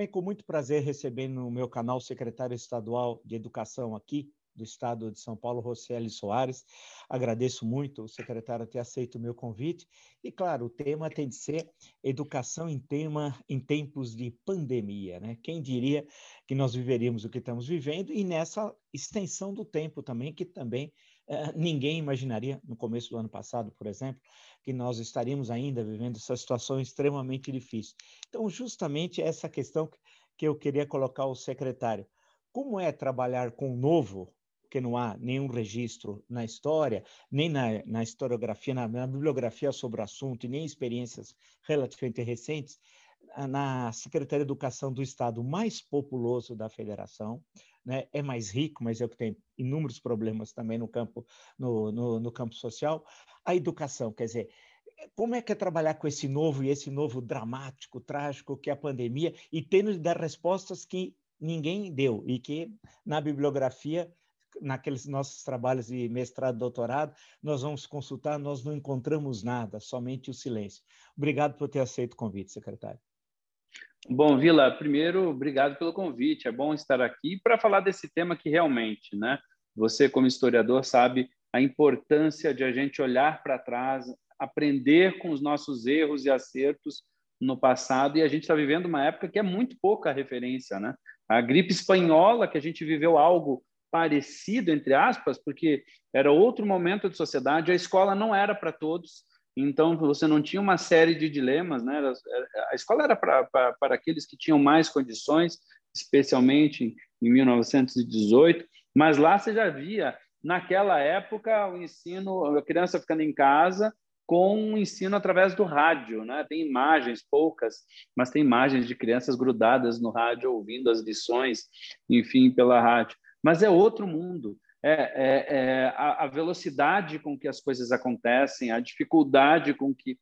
Bem, com muito prazer recebendo no meu canal o secretário estadual de Educação aqui do Estado de São Paulo, Rocieli Soares. Agradeço muito o secretário ter aceito o meu convite. E, claro, o tema tem de ser educação em, tema, em tempos de pandemia. Né? Quem diria que nós viveríamos o que estamos vivendo e nessa extensão do tempo também, que também ninguém imaginaria, no começo do ano passado, por exemplo, que nós estaríamos ainda vivendo essa situação extremamente difícil. Então, justamente essa questão que eu queria colocar ao secretário. Como é trabalhar com o novo, que não há nenhum registro na história, nem na, na historiografia, na, na, bibliografia sobre o assunto, e nem experiências relativamente recentes, na Secretaria de Educação do Estado mais populoso da federação, né? é mais rico, mas é o que tem inúmeros problemas também no campo, no, no, no campo social, a educação, quer dizer, como é que é trabalhar com esse novo e esse novo dramático, trágico que é a pandemia e tendo de dar respostas que ninguém deu e que na bibliografia, naqueles nossos trabalhos de mestrado, doutorado, nós vamos consultar, nós não encontramos nada, somente o silêncio. Obrigado por ter aceito o convite, secretário. Bom, Vila, primeiro, obrigado pelo convite. É bom estar aqui para falar desse tema que realmente, né? Você, como historiador, sabe a importância de a gente olhar para trás, aprender com os nossos erros e acertos no passado. E a gente está vivendo uma época que é muito pouca referência, né? A gripe espanhola, que a gente viveu algo parecido, entre aspas, porque era outro momento de sociedade, a escola não era para todos, então, você não tinha uma série de dilemas, né? A escola era para, aqueles que tinham mais condições, especialmente em 1918, mas lá você já via, naquela época, o ensino, a criança ficando em casa com o ensino através do rádio, né? Tem imagens, poucas, mas tem imagens de crianças grudadas no rádio, ouvindo as lições, enfim, pela rádio. Mas é outro mundo é, é, é a, a, velocidade com que as coisas acontecem, a dificuldade com que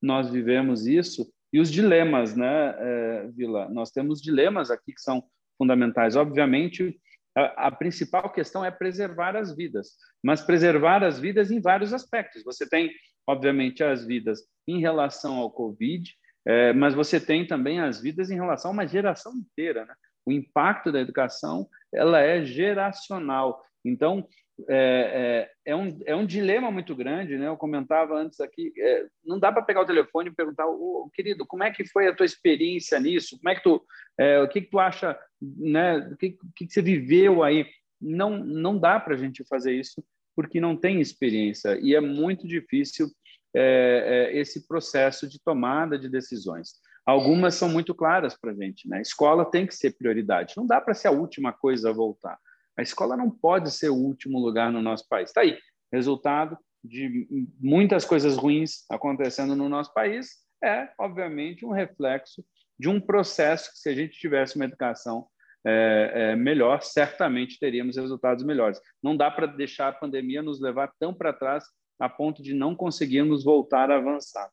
nós vivemos isso e os dilemas, né, é, Vila? Nós temos dilemas aqui que são fundamentais. Obviamente, a, a, principal questão é preservar as vidas, mas preservar as vidas em vários aspectos. Você tem, obviamente, as vidas em relação ao Covid, é, mas você tem também as vidas em relação a uma geração inteira. Né? O impacto da educação ela é geracional. Então, é, é, é, um, é um dilema muito grande, né? Eu comentava antes aqui, é, não dá para pegar o telefone e perguntar, oh, querido, como é que foi a tua experiência nisso? Como é que tu, é, o que, que tu acha, né? O que, que, que você viveu aí? Não, não dá para a gente fazer isso porque não tem experiência e é muito difícil é, é, esse processo de tomada de decisões. Algumas são muito claras para a gente, né? Escola tem que ser prioridade. Não dá para ser a última coisa a voltar. A escola não pode ser o último lugar no nosso país. Está aí, resultado de muitas coisas ruins acontecendo no nosso país é, obviamente, um reflexo de um processo que, se a gente tivesse uma educação é, é, melhor, certamente teríamos resultados melhores. Não dá para deixar a pandemia nos levar tão para trás a ponto de não conseguirmos voltar a avançar.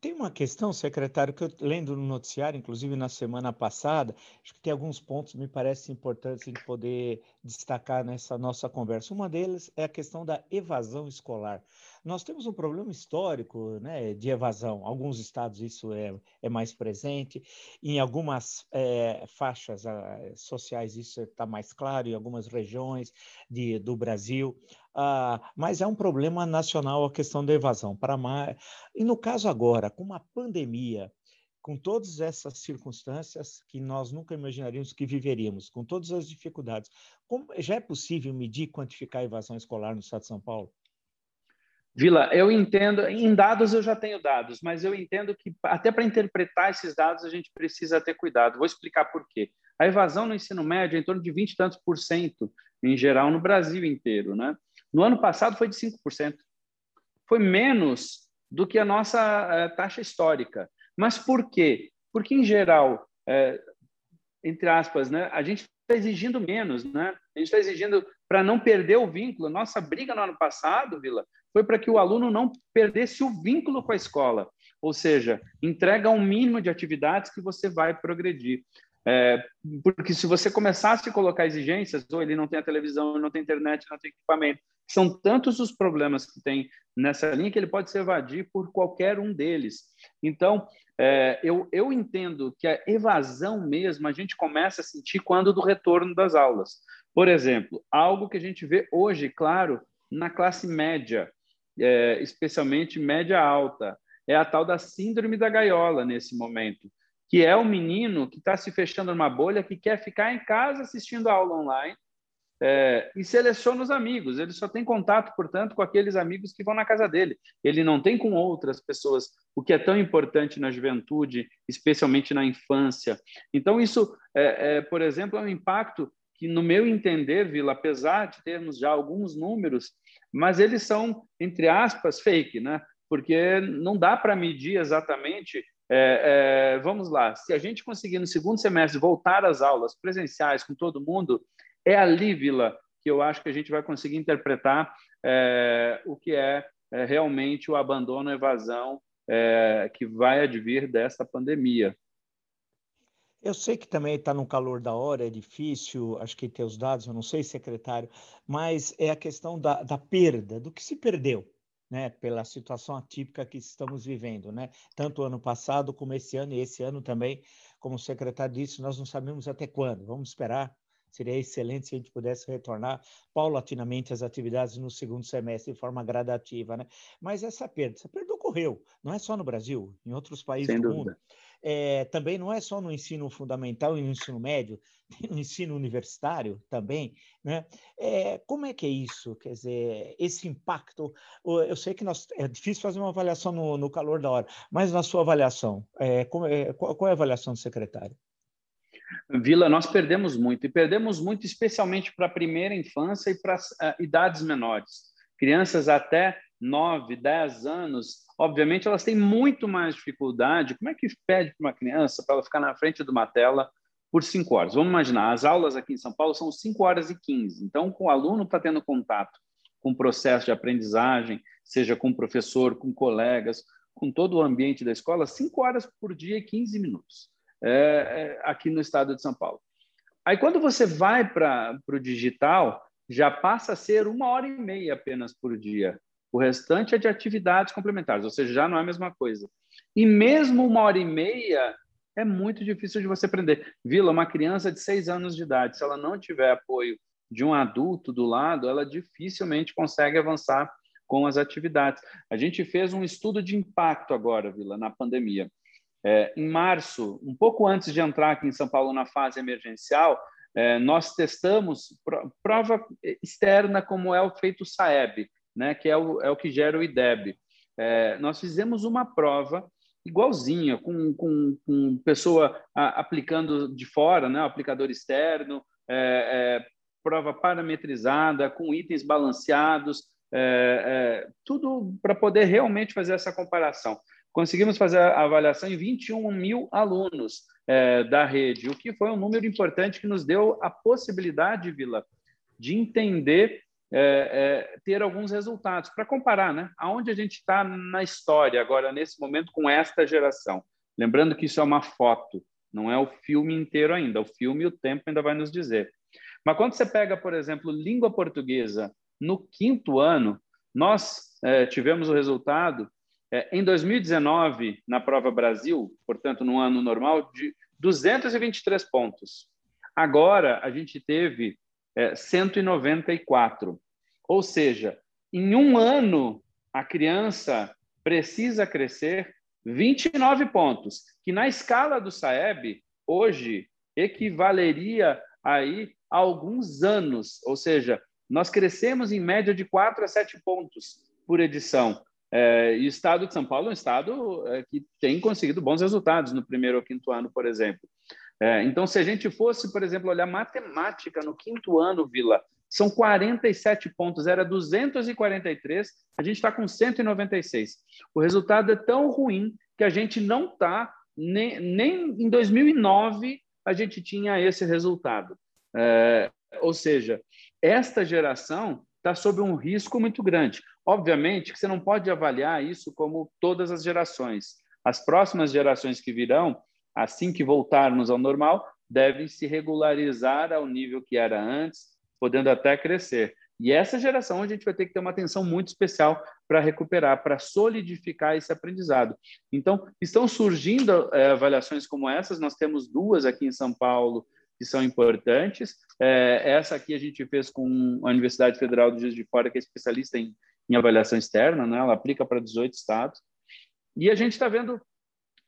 Tem uma questão, secretário, que eu lendo no noticiário, inclusive na semana passada, acho que tem alguns pontos que me parecem importantes de poder destacar nessa nossa conversa. Uma deles é a questão da evasão escolar. Nós temos um problema histórico né, de evasão. Alguns estados isso é, é mais presente, em algumas é, faixas uh, sociais isso está mais claro, em algumas regiões de, do Brasil. Uh, mas é um problema nacional a questão da evasão. Para mais... E no caso agora, com uma pandemia, com todas essas circunstâncias que nós nunca imaginaríamos que viveríamos, com todas as dificuldades, como, já é possível medir e quantificar a evasão escolar no Estado de São Paulo? Vila, eu entendo, em dados eu já tenho dados, mas eu entendo que até para interpretar esses dados a gente precisa ter cuidado. Vou explicar por quê. A evasão no ensino médio é em torno de 20 e tantos por cento, em geral, no Brasil inteiro. Né? No ano passado foi de 5%. Foi menos do que a nossa uh, taxa histórica. Mas por quê? Porque, em geral, uh, entre aspas, né, a gente está exigindo menos, né? A gente está exigindo para não perder o vínculo. Nossa briga no ano passado, Vila, foi para que o aluno não perdesse o vínculo com a escola, ou seja, entrega um mínimo de atividades que você vai progredir. É, porque se você começasse a colocar exigências, ou ele não tem a televisão, não tem internet, não tem equipamento, são tantos os problemas que tem nessa linha que ele pode se evadir por qualquer um deles. Então, é, eu, eu entendo que a evasão mesmo a gente começa a sentir quando do retorno das aulas. Por exemplo, algo que a gente vê hoje, claro, na classe média, é, especialmente média alta, é a tal da síndrome da gaiola nesse momento, que é o menino que está se fechando numa bolha, que quer ficar em casa assistindo a aula online é, e seleciona os amigos. Ele só tem contato, portanto, com aqueles amigos que vão na casa dele. Ele não tem com outras pessoas, o que é tão importante na juventude, especialmente na infância. Então, isso, é, é, por exemplo, é um impacto que, no meu entender, Vila, apesar de termos já alguns números, mas eles são, entre aspas, fake, né? Porque não dá para medir exatamente. É, é, vamos lá, se a gente conseguir no segundo semestre voltar às aulas presenciais com todo mundo, é ali, Vila, que eu acho que a gente vai conseguir interpretar é, o que é, é, realmente o abandono, a evasão é, que vai advir dessa pandemia. Eu sei que também está no calor da hora, é difícil, acho que ter os dados, eu não sei, secretário, mas é a questão da, da perda, do que se perdeu, né, pela situação atípica que estamos vivendo, né? Tanto ano passado como esse ano, e esse ano também, como o secretário disse, nós não sabemos até quando, vamos esperar Seria excelente se a gente pudesse retornar paulatinamente às atividades no segundo semestre, de forma gradativa, né? Mas essa perda, essa perda ocorreu, não é só no Brasil, em outros países Sem do dúvida. mundo. É, também não é só no ensino fundamental e no ensino médio, no ensino universitário também, né? É, como é que é isso? Quer dizer, esse impacto, eu sei que nós, é difícil fazer uma avaliação no, no calor da hora, mas na sua avaliação, é, como, é, qual, qual é a avaliação do secretário? Vila, nós perdemos muito, e perdemos muito especialmente para a primeira infância e para uh, idades menores. Crianças até 9, 10 anos, obviamente, elas têm muito mais dificuldade. Como é que pede para uma criança para ela ficar na frente de uma tela por 5 horas? Vamos imaginar, as aulas aqui em São Paulo são 5 horas e 15. Então, o aluno está tendo contato com o processo de aprendizagem, seja com o professor, com colegas, com todo o ambiente da escola, 5 horas por dia e 15 minutos é, é, aqui no estado de São Paulo. Aí, quando você vai para o digital, já passa a ser uma hora e meia apenas por dia. O restante é de atividades complementares, ou seja, já não é a mesma coisa. E mesmo uma hora e meia é muito difícil de você aprender. Vila, uma criança de seis anos de idade, se ela não tiver apoio de um adulto do lado, ela dificilmente consegue avançar com as atividades. A gente fez um estudo de impacto agora, Vila, na pandemia. É, em março, um pouco antes de entrar aqui em São Paulo na fase emergencial, é, nós testamos prova externa como é o feito SAEB, né, que é o, é o que gera o IDEB. É, nós fizemos uma prova igualzinha, com, com, com pessoa a, aplicando de fora, né, aplicador externo, é, é, prova parametrizada, com itens balanceados, é, tudo para poder realmente fazer essa comparação conseguimos fazer a avaliação em 21 mil alunos é, da rede, o que foi um número importante que nos deu a possibilidade, Vila, de entender, é, é, ter alguns resultados para comparar, né? Aonde a gente está na história agora nesse momento com esta geração. Lembrando que isso é uma foto, não é o filme inteiro ainda. O filme, o tempo ainda vai nos dizer. Mas quando você pega, por exemplo, língua portuguesa no quinto ano, nós é, tivemos o resultado é, em 2019, na prova Brasil, portanto, no ano normal, de 223 pontos. Agora, a gente teve é, 194. Ou seja, em um ano, a criança precisa crescer 29 pontos, que na escala do SAEB, hoje, equivaleria aí a alguns anos. Ou seja, nós crescemos em média de 4 a 7 pontos por edição. É, e o estado de São Paulo é um estado é, que tem conseguido bons resultados no primeiro ou quinto ano, por exemplo. É, então, se a gente fosse, por exemplo, olhar matemática no quinto ano, Vila, são 47 pontos, era 243, a gente está com 196. O resultado é tão ruim que a gente não está, nem, nem em 2009 a gente tinha esse resultado. É, ou seja, esta geração está sob um risco muito grande. Obviamente que você não pode avaliar isso como todas as gerações. As próximas gerações que virão, assim que voltarmos ao normal, devem se regularizar ao nível que era antes, podendo até crescer. E essa geração a gente vai ter que ter uma atenção muito especial para recuperar, para solidificar esse aprendizado. Então, estão surgindo é, avaliações como essas, nós temos duas aqui em São Paulo que são importantes. É, essa aqui a gente fez com a Universidade Federal do Juiz de Fora, que é especialista em, em avaliação externa, né? ela aplica para 18 estados. E a gente está vendo,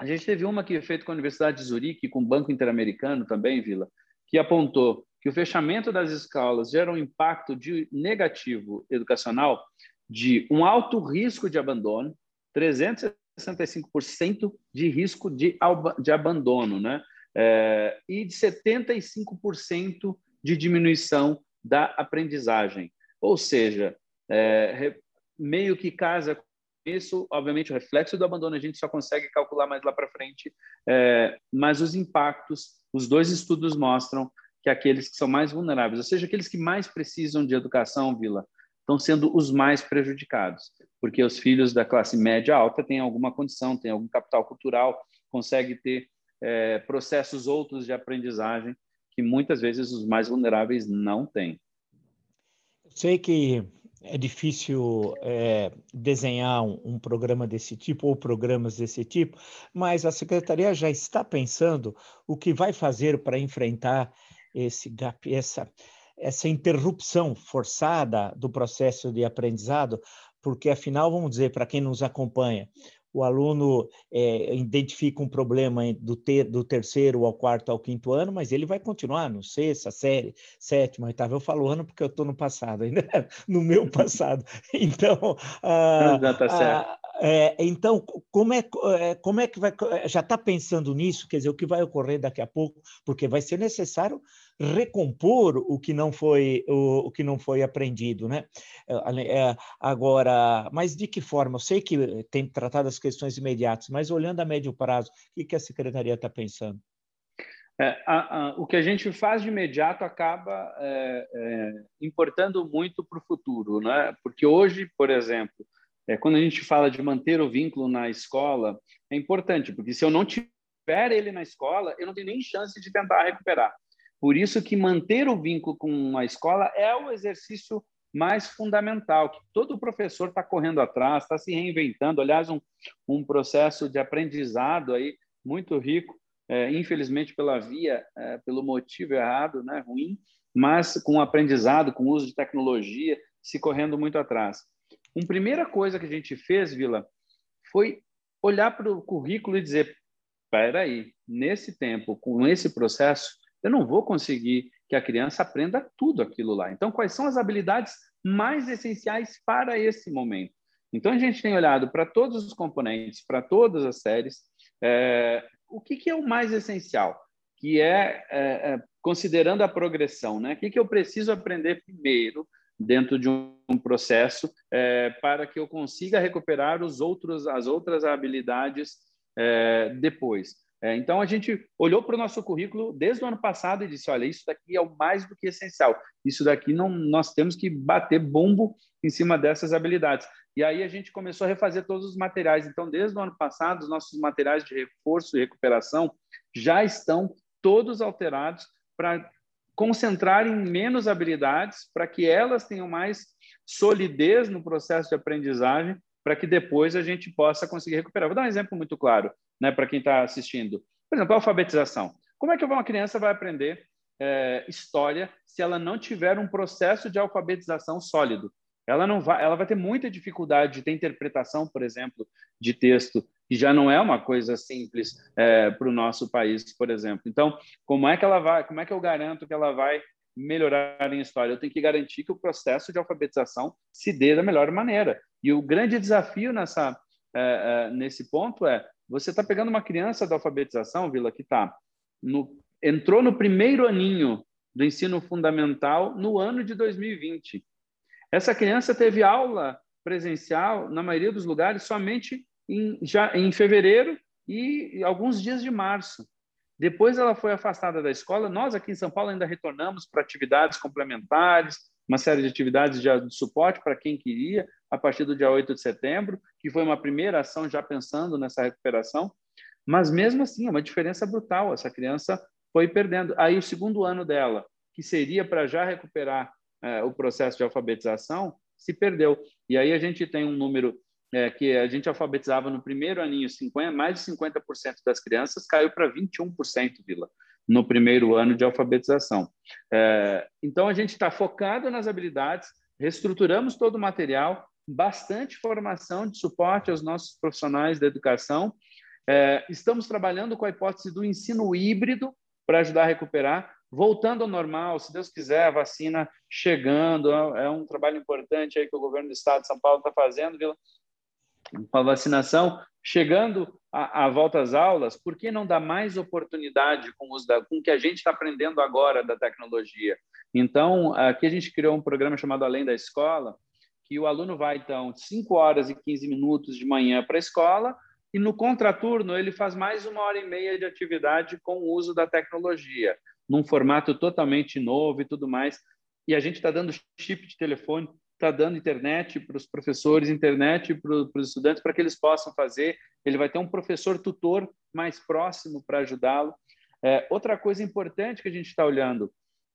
a gente teve uma que feita com a Universidade de Zurique, com o Banco Interamericano também, Vila, que apontou que o fechamento das escolas gera um impacto de negativo educacional de um alto risco de abandono, 365% de risco de, de abandono, né? É, e de 75% de diminuição da aprendizagem. Ou seja, é, meio que casa isso, obviamente, o reflexo do abandono a gente só consegue calcular mais lá para frente, é, mas os impactos, os dois estudos mostram que aqueles que são mais vulneráveis, ou seja, aqueles que mais precisam de educação, Vila, estão sendo os mais prejudicados, porque os filhos da classe média alta têm alguma condição, têm algum capital cultural, conseguem ter é, processos outros de aprendizagem que muitas vezes os mais vulneráveis não têm. Sei que é difícil é, desenhar um, um, programa desse tipo ou programas desse tipo, mas a secretaria já está pensando o que vai fazer para enfrentar esse gap, essa, essa interrupção forçada do processo de aprendizado, porque afinal, vamos dizer, para quem nos acompanha, o aluno é, identifica um problema do, ter, do terceiro ao quarto ao quinto ano, mas ele vai continuar no sexta, série, sétima, oitava. Eu falo ano porque eu estou no passado, ainda no meu passado. Então, ah, tá certo. É, então, como é, é, como é que vai. Já está pensando nisso? Quer dizer, o que vai ocorrer daqui a pouco? Porque vai ser necessário recompor o que não foi o, o que não foi aprendido, né? É, é agora, mas de que forma? Eu sei que tem tratado as questões imediatas, mas olhando a médio prazo, o que, a secretaria está pensando? É, a, a, o que a gente faz de imediato acaba é, é, importando muito para o futuro, né? Porque hoje, por exemplo, é, quando a gente fala de manter o vínculo na escola, é importante, porque se eu não tiver ele na escola, eu não tenho nem chance de tentar recuperar. Por isso que manter o vínculo com a escola é o exercício mais fundamental, que todo professor está correndo atrás, está se reinventando. Aliás, um, um processo de aprendizado aí muito rico, é, infelizmente pela via, é, pelo motivo errado, né, ruim, mas com aprendizado, com uso de tecnologia, se correndo muito atrás. Uma primeira coisa que a gente fez, Vila, foi olhar para o currículo e dizer: espera aí, nesse tempo, com esse processo, eu não vou conseguir que a criança aprenda tudo aquilo lá. Então, quais são as habilidades mais essenciais para esse momento? Então, a gente tem olhado para todos os componentes, para todas as séries, é, o que, que, é o mais essencial, que é, é, é considerando a progressão, né? O que, que eu preciso aprender primeiro dentro de um processo é, para que eu consiga recuperar os outros, as outras habilidades é, depois. É, então, a gente olhou para o nosso currículo desde o ano passado e disse: olha, isso daqui é o mais do que essencial. Isso daqui não, nós temos que bater bombo em cima dessas habilidades. E aí a gente começou a refazer todos os materiais. Então, desde o ano passado, os nossos materiais de reforço e recuperação já estão todos alterados para concentrar em menos habilidades para que elas tenham mais solidez no processo de aprendizagem para que depois a gente possa conseguir recuperar. Vou dar um exemplo muito claro né, para quem está assistindo. Por exemplo, a alfabetização. Como é que uma criança vai aprender é, história se ela não tiver um processo de alfabetização sólido? Ela não vai, ela vai ter muita dificuldade de ter interpretação, por exemplo, de texto que já não é uma coisa simples é, para o nosso país, por exemplo. Então, como é que ela vai? Como é que eu garanto que ela vai melhorar em história? Eu tenho que garantir que o processo de alfabetização se dê da melhor maneira. E o grande desafio nessa é, é, nesse ponto é você está pegando uma criança da alfabetização, Vila, que tá no, entrou no primeiro aninho do ensino fundamental no ano de 2020. Essa criança teve aula presencial, na maioria dos lugares, somente em, já em fevereiro e alguns dias de março. Depois ela foi afastada da escola. Nós aqui em São Paulo ainda retornamos para atividades complementares, uma série de atividades de suporte para quem queria, a partir do dia 8 de setembro, que foi uma primeira ação já pensando nessa recuperação. Mas mesmo assim, é uma diferença brutal. Essa criança foi perdendo. Aí o segundo ano dela, que seria para já recuperar é, o processo de alfabetização, se perdeu. E aí a gente tem um número é, que a gente alfabetizava no primeiro aninho 50, mais de 50% das crianças caiu para 21%, Vila, no primeiro ano de alfabetização. É, então a gente está focado nas habilidades, reestruturamos todo o material, bastante formação de suporte aos nossos profissionais da educação. É, estamos trabalhando com a hipótese do ensino híbrido para ajudar a recuperar, voltando ao normal, se Deus quiser, a vacina chegando, é um trabalho importante aí que o governo do estado de São Paulo está fazendo, viu? a vacinação chegando à, volta às aulas, por que não dar mais oportunidade com, os da, com o que a gente está aprendendo agora da tecnologia? Então, aqui a gente criou um programa chamado Além da Escola, que o aluno vai, então, 5 horas e 15 minutos de manhã para a escola, e no contraturno ele faz mais uma hora e meia de atividade com o uso da tecnologia, num formato totalmente novo e tudo mais. E a gente está dando chip de telefone está dando internet para os professores, internet para os estudantes, para que eles possam fazer. Ele vai ter um professor tutor mais próximo para ajudá-lo. É, outra coisa importante que a gente está olhando,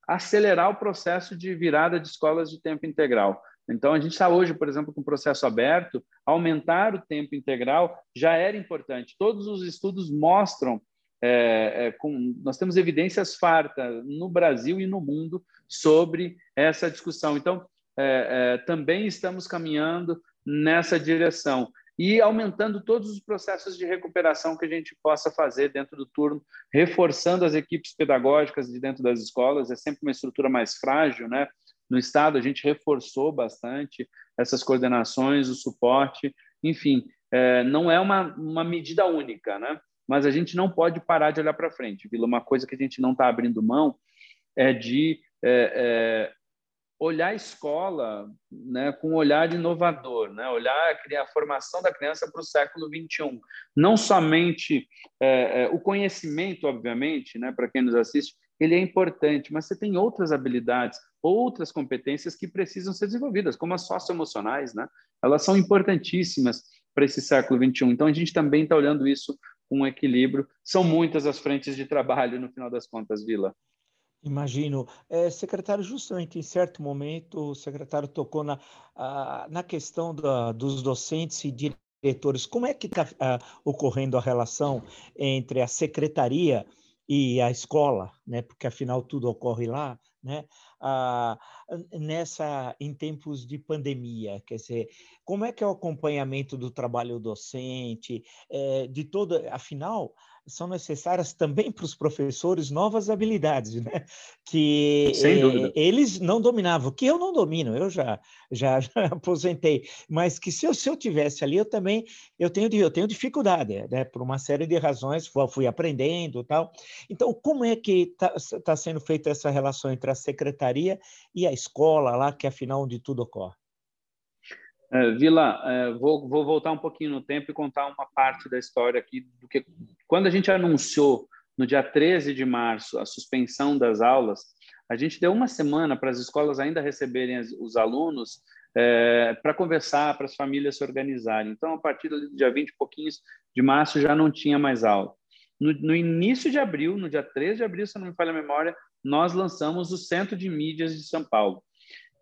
acelerar o processo de virada de escolas de tempo integral. Então, a gente está hoje, por exemplo, com o processo aberto, aumentar o tempo integral já era importante. Todos os estudos mostram, é, é, com, nós temos evidências fartas no Brasil e no mundo sobre essa discussão. Então, é, é, também estamos caminhando nessa direção e aumentando todos os processos de recuperação que a gente possa fazer dentro do turno, reforçando as equipes pedagógicas de dentro das escolas, é sempre uma estrutura mais frágil, né? No estado a gente reforçou bastante essas coordenações, o suporte, enfim, é, não é uma, uma medida única, né? Mas a gente não pode parar de olhar para frente, Vila. Uma coisa que a gente não está abrindo mão é de é, é, olhar a escola né, com um olhar inovador, né, olhar a formação da criança para o século XXI. Não somente é, é, o conhecimento, obviamente, né, para quem nos assiste, ele é importante, mas você tem outras habilidades, outras competências que precisam ser desenvolvidas, como as socioemocionais, né? Elas são importantíssimas para esse século XXI. Então, a gente também está olhando isso com equilíbrio. São muitas as frentes de trabalho, no final das contas, Vila. Imagino. É, secretário, justamente em certo momento, o secretário tocou na, na questão da, dos docentes e diretores. Como é que está ocorrendo a relação entre a secretaria e a escola, né? Porque afinal tudo ocorre lá, né? Ah, nessa em tempos de pandemia, quer dizer, como é que é o acompanhamento do trabalho docente, é, de toda, afinal são necessárias também para os professores novas habilidades, né? Que eh, eles não dominavam, que eu não domino, eu já, já, já aposentei, mas que se eu, se eu tivesse ali, eu também eu tenho, eu tenho dificuldade, né? Por uma série de razões, fui aprendendo tal. Então, como é que está tá sendo feita essa relação entre a secretaria e a escola lá, que afinal onde tudo ocorre? É, Vila, é, vou, vou, voltar um pouquinho no tempo e contar uma parte da história aqui do que quando a gente anunciou no dia 13 de março a suspensão das aulas, a gente deu uma semana para as escolas ainda receberem os alunos é, para conversar, para as famílias se organizarem. Então, a partir do dia 20 e pouquinhos de março já não tinha mais aula. No, no, início de abril, no dia 13 de abril, se não me falha a memória, nós lançamos o Centro de Mídias de São Paulo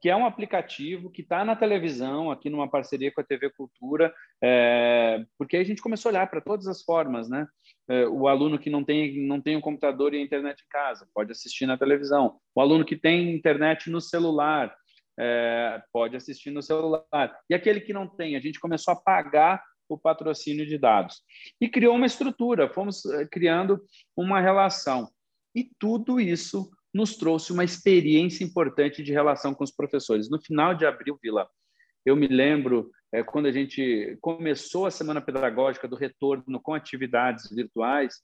que é um aplicativo que está na televisão, aqui numa parceria com a TV Cultura, é, porque a gente começou a olhar para todas as formas, né? É, o aluno que não tem, não tem um computador e a internet em casa, pode assistir na televisão. O aluno que tem internet no celular, é, pode assistir no celular. E aquele que não tem, a gente começou a pagar o patrocínio de dados. E criou uma estrutura, fomos é, criando uma relação. E tudo isso nos trouxe uma experiência importante de relação com os professores. No final de abril, Vila, eu me lembro é, quando a gente começou a semana pedagógica do retorno com atividades virtuais,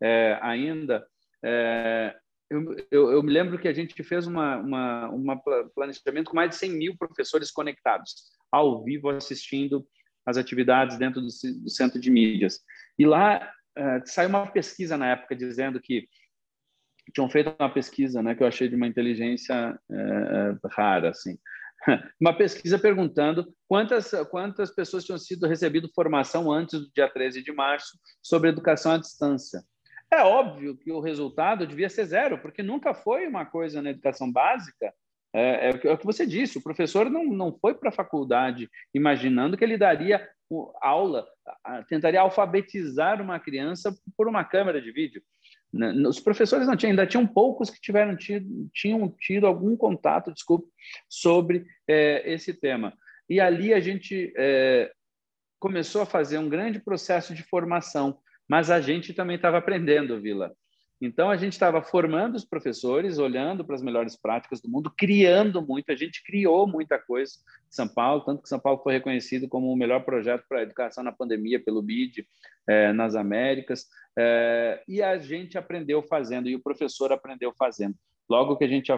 é, ainda, é, eu, eu, eu, me lembro que a gente fez uma, uma, uma, planejamento com mais de 100 mil professores conectados, ao vivo, assistindo as atividades dentro do, do centro de mídias. E lá é, saiu uma pesquisa na época dizendo que tinham feito uma pesquisa, né, que eu achei de uma inteligência é, é rara, assim, uma pesquisa perguntando quantas quantas pessoas tinham sido recebido formação antes do dia 13 de março sobre educação à distância. É óbvio que o resultado devia ser zero, porque nunca foi uma coisa na educação básica. É, é, é o que você disse, o professor não, não foi para a faculdade imaginando que ele daria aula, tentaria alfabetizar uma criança por uma câmera de vídeo. Né, os professores não tinham, ainda tinham poucos que tiveram tido, tinham tido algum contato, desculpe, sobre é, esse tema. E ali a gente é, começou a fazer um grande processo de formação, mas a gente também estava aprendendo, Vila. Então, a gente estava formando os professores, olhando para as melhores práticas do mundo, criando muito. A gente criou muita coisa em São Paulo, tanto que São Paulo foi reconhecido como o melhor projeto para a educação na pandemia pelo BID é, nas Américas. É, e a gente aprendeu fazendo, e o professor aprendeu fazendo. Logo que a gente é,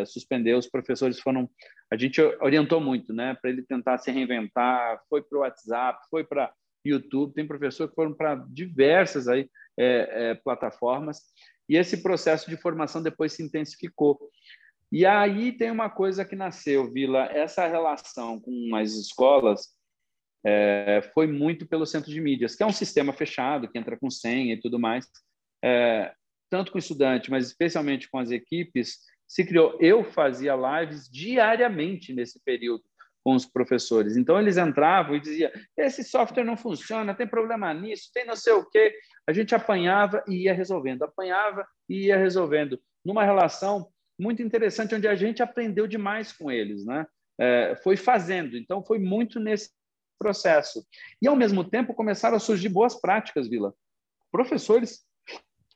é suspendeu, os professores foram. A gente orientou muito, né, para ele tentar se reinventar. Foi para o WhatsApp, foi para YouTube. Tem professor que foram para diversas aí é, é, plataformas, e esse processo de formação depois se intensificou. E aí tem uma coisa que nasceu, Vila, essa relação com as escolas é, foi muito pelo centro de mídias, que é um sistema fechado, que entra com senha e tudo mais. É, tanto com o estudante, mas especialmente com as equipes, se criou. Eu fazia lives diariamente nesse período com os professores. Então, eles entravam e diziam: esse software não funciona, tem problema nisso, tem não sei o quê. A gente apanhava e ia resolvendo, apanhava e ia resolvendo, numa relação muito interessante, onde a gente aprendeu demais com eles, né? É, foi fazendo, então foi muito nesse processo. E, ao mesmo tempo, começaram a surgir boas práticas, Vila. Professores,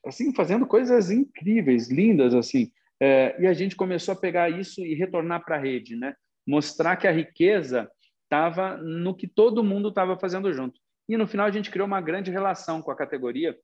assim, fazendo coisas incríveis, lindas, assim. É, e a gente começou a pegar isso e retornar para a rede, né? Mostrar que a riqueza estava no que todo mundo estava fazendo junto. E no final a gente criou uma grande relação com a categoria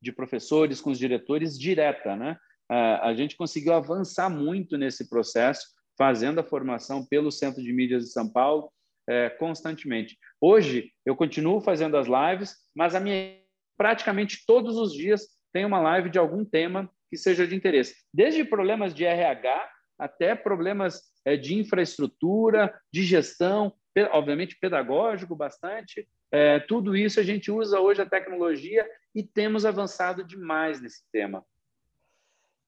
de professores, com os diretores, direta, né? A gente conseguiu avançar muito nesse processo, fazendo a formação pelo Centro de Mídias de São Paulo é, constantemente. Hoje eu continuo fazendo as lives, mas a minha praticamente todos os dias tem uma live de algum tema que seja de interesse, desde problemas de RH até problemas é, de infraestrutura, de gestão, obviamente pedagógico bastante. É, tudo isso a gente usa hoje a tecnologia e temos avançado demais nesse tema.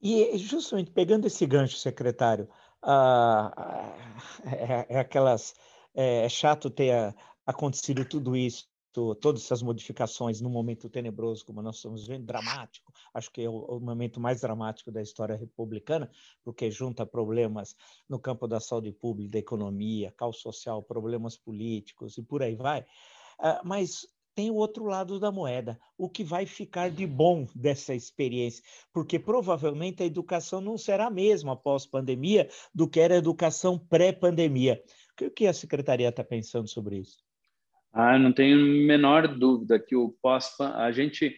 E justamente pegando esse gancho, secretário, ah, é, é, aquelas é, é chato ter acontecido tudo isso todas essas modificações num momento tenebroso como nós estamos vendo, dramático, acho que é o, momento mais dramático da história republicana, porque junta problemas no campo da saúde pública, da economia, caos social, problemas políticos e por aí vai. Uh, mas tem o outro lado da moeda, o que vai ficar de bom dessa experiência, porque provavelmente a educação não será a mesma após pandemia do que era a educação pré-pandemia. O que a secretaria está pensando sobre isso? Ah, não tenho a menor dúvida que o pós a gente,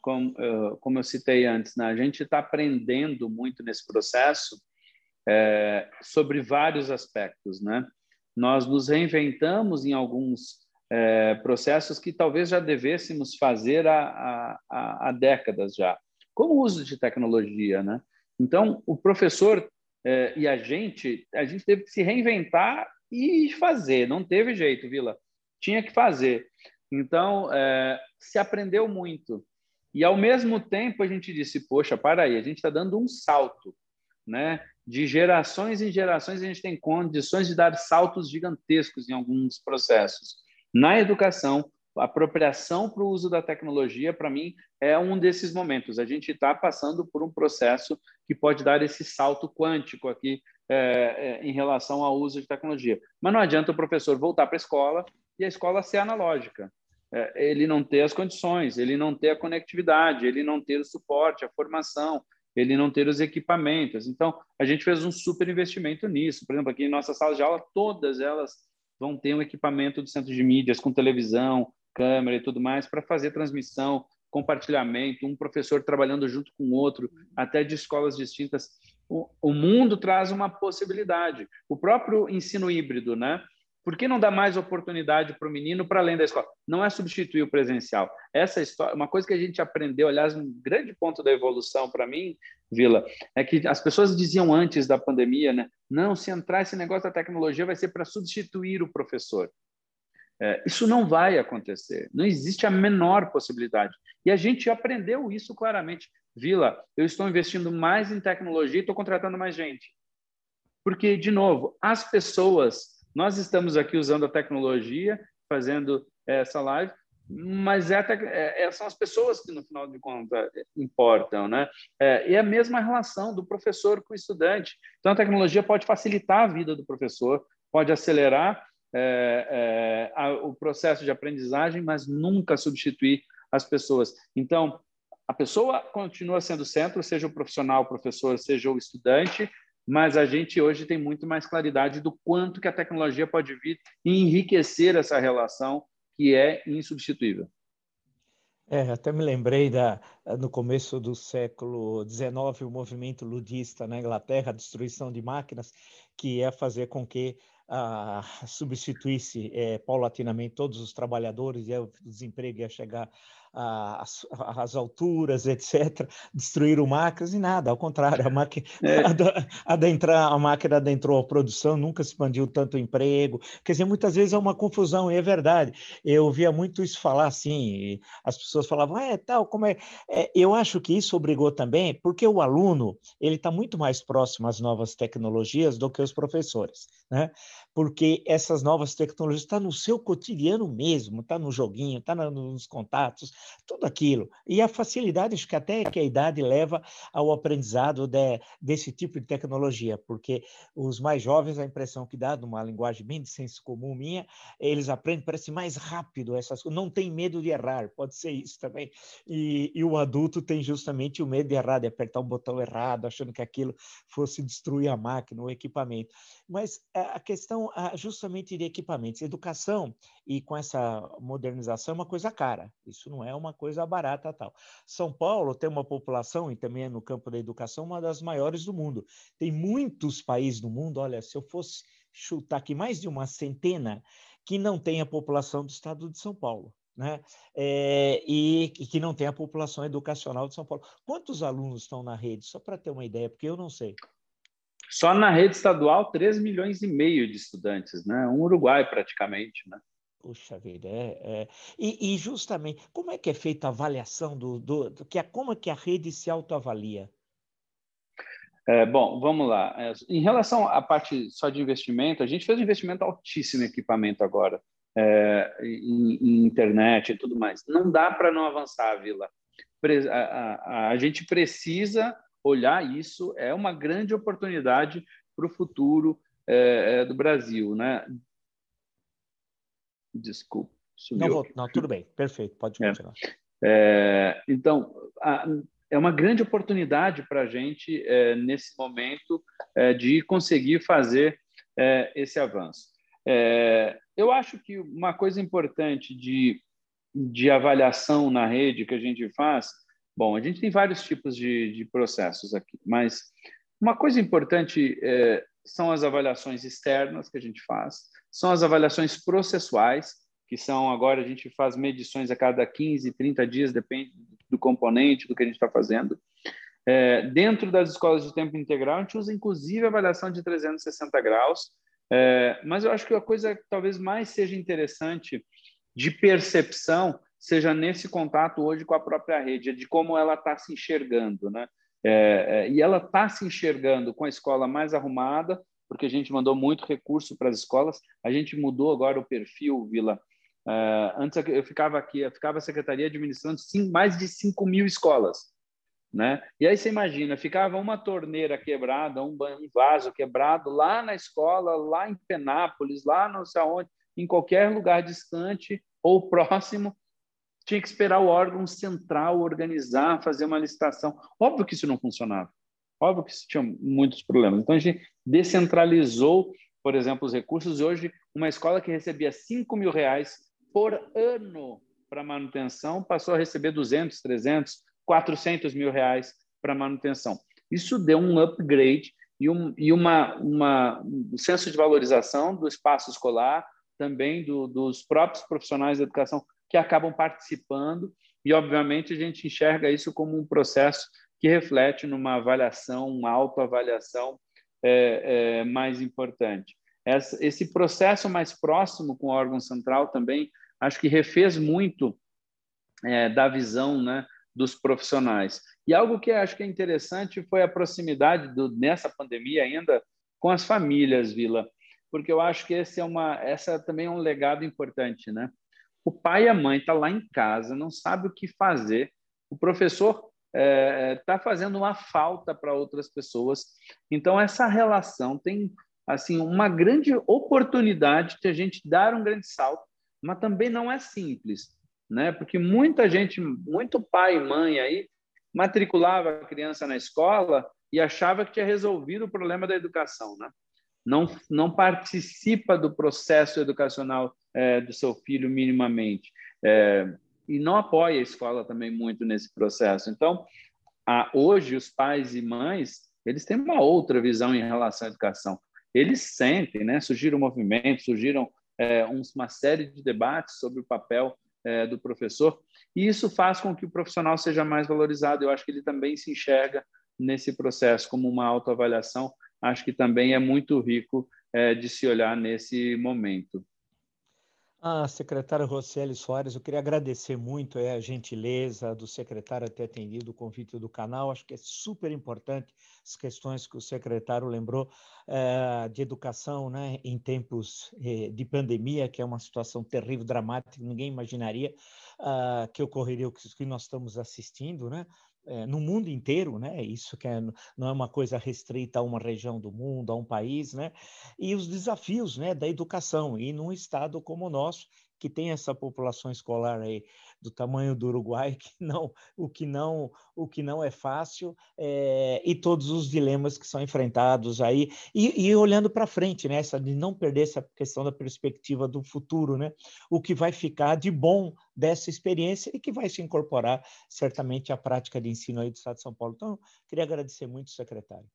como, como eu citei antes, né, a gente está aprendendo muito nesse processo é, sobre vários aspectos, né? Nós nos reinventamos em alguns é, processos que talvez já devêssemos fazer há, há, há, décadas já, como o uso de tecnologia, né? Então, o professor é, e a gente, a gente teve que se reinventar e fazer, não teve jeito, Vila tinha que fazer. Então, é, se aprendeu muito. E, ao mesmo tempo, a gente disse, poxa, para aí, a gente está dando um salto. Né? De gerações em gerações, a gente tem condições de dar saltos gigantescos em alguns processos. Na educação, apropriação para o uso da tecnologia, para mim, é um desses momentos. A gente está passando por um processo que pode dar esse salto quântico aqui é, é, em relação ao uso de tecnologia. Mas não adianta o professor voltar para a escola e a escola ser analógica. É, ele não ter as condições, ele não ter a conectividade, ele não ter o suporte, a formação, ele não ter os equipamentos. Então, a gente fez um super investimento nisso. Por exemplo, aqui em nossa sala de aula, todas elas vão ter um equipamento do centro de mídias com televisão, câmera e tudo mais para fazer transmissão, compartilhamento, um professor trabalhando junto com o outro, até de escolas distintas. O, o mundo traz uma possibilidade. O próprio ensino híbrido, né? Por que não dá mais oportunidade para o menino para além da escola? Não é substituir o presencial. Essa história, uma coisa que a gente aprendeu, aliás, um grande ponto da evolução para mim, Vila, é que as pessoas diziam antes da pandemia, né? Não, se entrar esse negócio da tecnologia vai ser para substituir o professor. É, isso não vai acontecer, não existe a menor possibilidade. E a gente aprendeu isso claramente. Vila, eu estou investindo mais em tecnologia e estou contratando mais gente. Porque, de novo, as pessoas, nós estamos aqui usando a tecnologia, fazendo essa live, mas é, é, é, são as pessoas que, no final de contas, importam. Né? É, e a mesma relação do professor com o estudante. Então, a tecnologia pode facilitar a vida do professor, pode acelerar é, é, a, o processo de aprendizagem, mas nunca substituir as pessoas. Então, a pessoa continua sendo centro, seja o profissional, o professor, seja o estudante, mas a gente hoje tem muito mais claridade do quanto que a tecnologia pode vir e enriquecer essa relação que é insubstituível. É, até me lembrei da, no começo do século XIX, o movimento ludista na Inglaterra, a destruição de máquinas, que ia fazer com que ah, substituísse é, paulatinamente todos os trabalhadores e o desemprego ia chegar às, às alturas, etc., destruíram máquinas e nada, ao contrário, a máquina é. adentrar, a máquina adentrou a produção, nunca se expandiu tanto o emprego. Quer dizer, muitas vezes é uma confusão, e é verdade. Eu via muito isso falar assim, as pessoas falavam, é tal, como é? é eu acho que isso obrigou também, porque o aluno ele está muito mais próximo às novas tecnologias do que os professores, né? Porque essas novas tecnologias estão tá no seu cotidiano mesmo, está no joguinho, está nos contatos, tudo aquilo. E a facilidade, acho que até que a idade leva ao aprendizado de, desse tipo de tecnologia, porque os mais jovens, a impressão que dá, numa linguagem bem de senso comum minha, eles aprendem, parece mais rápido essas coisas, não tem medo de errar, pode ser isso também. E, e o adulto tem justamente o medo de errar, de apertar um botão errado, achando que aquilo fosse destruir a máquina, o equipamento. Mas a questão justamente de equipamentos, educação e com essa modernização é uma coisa cara, isso não é uma coisa barata tal. São Paulo tem uma população, e também é no campo da educação, uma das maiores do mundo. Tem muitos países do mundo, olha, se eu fosse chutar aqui mais de uma centena, que não tem a população do estado de São Paulo. Né? É, e, e, que não tem a população educacional de São Paulo. Quantos alunos estão na rede? Só para ter uma ideia, porque eu não sei. Só na rede estadual, 3 milhões e meio de estudantes, né? Um Uruguai praticamente, né? Puxa vida, é, é. E, e, justamente, como é que é feita a avaliação do, do, do que é, como é que a rede se autoavalia? É, bom, vamos lá. É, em relação à parte só de investimento, a gente fez um investimento altíssimo em equipamento agora, é, em, em, internet e tudo mais. Não dá para não avançar, Vila. A, a, a, gente precisa olhar isso, é uma grande oportunidade para o futuro é, é, do Brasil, né? Desculpa. Não, vou, não, tudo bem, perfeito, pode é. continuar. É, então, a, é uma grande oportunidade para a gente, é, nesse momento, é, de conseguir fazer é, esse avanço. Eu acho que uma coisa importante de, de avaliação na rede que a gente faz, bom, a gente tem vários tipos de, de processos aqui, mas uma coisa importante é, são as avaliações externas que a gente faz, são as avaliações processuais, que são agora a gente faz medições a cada 15, 30 dias, depende do componente, do que a gente está fazendo. É, dentro das escolas de tempo integral, a gente usa inclusive avaliação de 360 graus, é, mas eu acho que a coisa que talvez mais seja interessante de percepção seja nesse contato hoje com a própria rede, de como ela está se enxergando, né? É, é, e ela está se enxergando com a escola mais arrumada, porque a gente mandou muito recurso para as escolas. A gente mudou agora o perfil, Vila. Uh, antes eu ficava aqui, eu ficava a secretaria administrando cinco, mais de 5 mil escolas. Né? E aí você imagina, ficava uma torneira quebrada, um vaso quebrado lá na escola, lá em Penápolis, lá não sei aonde, em qualquer lugar distante ou próximo, tinha que esperar o órgão central organizar, fazer uma licitação. Óbvio que isso não funcionava. Óbvio que isso tinha muitos problemas. Então, a gente descentralizou, por exemplo, os recursos. E hoje, uma escola que recebia 5 mil reais por ano para manutenção passou a receber 200, 300, 400 mil reais para manutenção. Isso deu um upgrade e, um, e uma, uma, um senso de valorização do espaço escolar, também do, dos próprios profissionais da educação que acabam participando. E, obviamente, a gente enxerga isso como um processo que reflete numa avaliação, uma autoavaliação é, é, mais importante. esse processo mais próximo com o órgão central também, acho que refez muito é, da visão né, dos profissionais. E algo que acho que é interessante foi a proximidade do, nessa pandemia ainda com as famílias, Vila, porque eu acho que esse é uma, essa também é um legado importante, né? O pai e a mãe tá lá em casa, não sabe o que fazer. O professor está é, tá fazendo uma falta para outras pessoas. Então essa relação tem assim uma grande oportunidade de a gente dar um grande salto, mas também não é simples, né? Porque muita gente, muito pai e mãe aí matriculava a criança na escola e achava que tinha resolvido o problema da educação, né? Não, não participa do processo educacional é, do seu filho minimamente é, e não apoia a escola também muito nesse processo. Então, a, hoje os pais e mães eles têm uma outra visão em relação à educação. Eles sentem, né? Surgiram movimentos, surgiram é, uma série de debates sobre o papel é, do professor, e isso faz com que o profissional seja mais valorizado. Eu acho que ele também se enxerga nesse processo como uma autoavaliação. Acho que também é muito rico é, de se olhar nesse momento. Ah, secretário Roseli Soares, eu queria agradecer muito a gentileza do secretário ter atendido o convite do canal. Acho que é super importante as questões que o secretário lembrou eh, de educação né, em tempos eh, de pandemia, que é uma situação terrível, dramática, ninguém imaginaria uh, que ocorreria o que nós estamos assistindo, né? É, no mundo inteiro, né? Isso que é, não é uma coisa restrita a uma região do mundo, a um país, né? E os desafios, né, da educação e num estado como o nosso, que tem essa população escolar aí do tamanho do Uruguai, que não, o que não, o que não é fácil, é, e todos os dilemas que são enfrentados aí, e, e olhando para frente, né, essa, de não perder essa questão da perspectiva do futuro, né, o que vai ficar de bom dessa experiência e que vai se incorporar certamente à prática de ensino aí do Estado de São Paulo. Então, queria agradecer muito, secretário.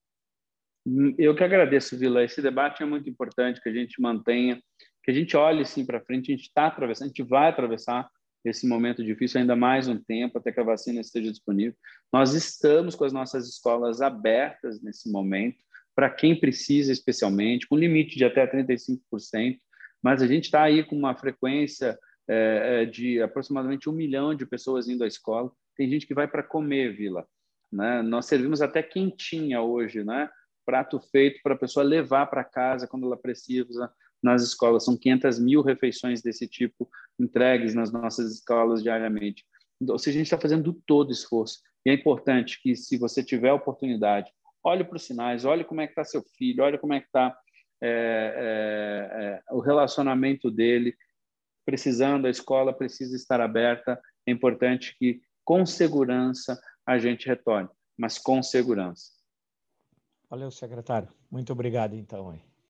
Eu que agradeço, Vila. Esse debate é muito importante que a gente mantenha, que a gente olhe sim para frente. A gente está atravessando, a gente vai atravessar esse momento difícil ainda mais um tempo até que a vacina esteja disponível. Nós estamos com as nossas escolas abertas nesse momento para quem precisa, especialmente, com limite de até 35%, mas a gente está aí com uma frequência é, é, de aproximadamente um milhão de pessoas indo à escola. Tem gente que vai para comer, Vila. Né? Nós servimos até quentinha hoje, né? prato feito para a pessoa levar para casa quando ela precisa nas escolas. São 500 mil refeições desse tipo entregues nas nossas escolas diariamente. Ou seja, a gente está fazendo todo esforço. E é importante que, se você tiver oportunidade, olhe para os sinais, olhe como é que está seu filho, olhe como é que está é, é, é, o relacionamento dele. Precisando, a escola precisa estar aberta. É importante que, com segurança, a gente retorne, mas com segurança. Valeu, secretário. Muito obrigado, então. Aí.